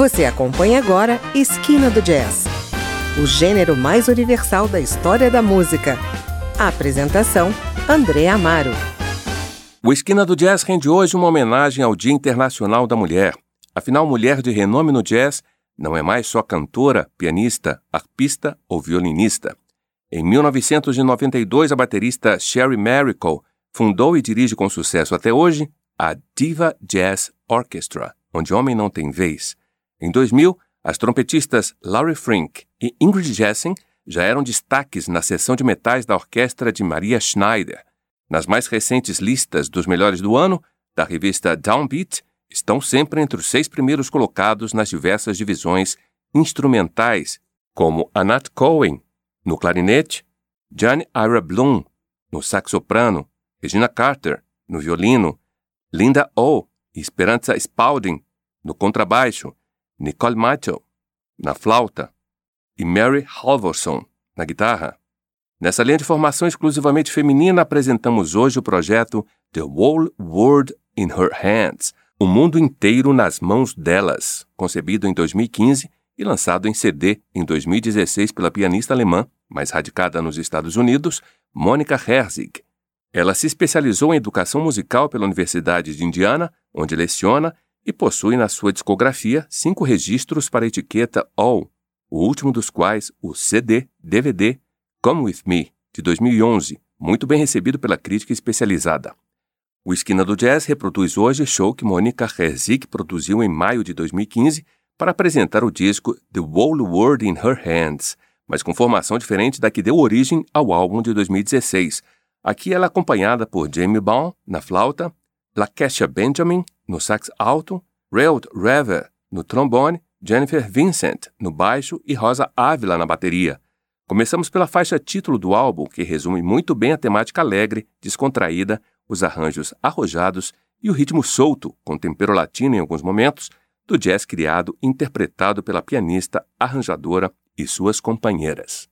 Você acompanha agora Esquina do Jazz, o gênero mais universal da história da música. A apresentação: André Amaro. O Esquina do Jazz rende hoje uma homenagem ao Dia Internacional da Mulher. Afinal, mulher de renome no jazz não é mais só cantora, pianista, arpista ou violinista. Em 1992, a baterista Sherry Maricle fundou e dirige com sucesso até hoje a Diva Jazz Orchestra, onde homem não tem vez. Em 2000, as trompetistas Laurie Frink e Ingrid Jessen já eram destaques na seção de metais da orquestra de Maria Schneider. Nas mais recentes listas dos melhores do ano, da revista Downbeat, estão sempre entre os seis primeiros colocados nas diversas divisões instrumentais, como Anat Cohen, no clarinete, Jane Ira Bloom, no sax soprano, Regina Carter, no violino, Linda O e Esperanza Spalding, no contrabaixo, Nicole Mitchell, na flauta, e Mary Halvorson, na guitarra. Nessa linha de formação exclusivamente feminina, apresentamos hoje o projeto The Whole World in Her Hands, o mundo inteiro nas mãos delas, concebido em 2015 e lançado em CD em 2016 pela pianista alemã, mais radicada nos Estados Unidos, Monica Herzig. Ela se especializou em educação musical pela Universidade de Indiana, onde leciona e possui na sua discografia cinco registros para a etiqueta All, o último dos quais o CD, DVD Come With Me, de 2011, muito bem recebido pela crítica especializada. O Esquina do Jazz reproduz hoje show que Monica Herzig produziu em maio de 2015 para apresentar o disco The Whole World in Her Hands, mas com formação diferente da que deu origem ao álbum de 2016. Aqui ela é acompanhada por Jamie Baum na flauta, Lakesha Benjamin no sax alto, Railed Rever no trombone, Jennifer Vincent no baixo e Rosa Ávila na bateria. Começamos pela faixa título do álbum, que resume muito bem a temática alegre, descontraída, os arranjos arrojados e o ritmo solto, com tempero latino em alguns momentos, do jazz criado e interpretado pela pianista, arranjadora e suas companheiras.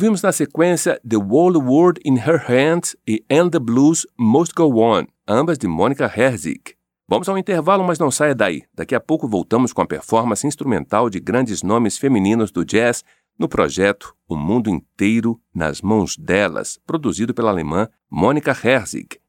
Ouvimos na sequência The Whole World in Her Hands e And the Blues Must Go On, ambas de Mônica Herzig. Vamos ao intervalo, mas não saia daí. Daqui a pouco voltamos com a performance instrumental de grandes nomes femininos do jazz no projeto O Mundo Inteiro nas Mãos Delas, produzido pela alemã Mônica Herzig.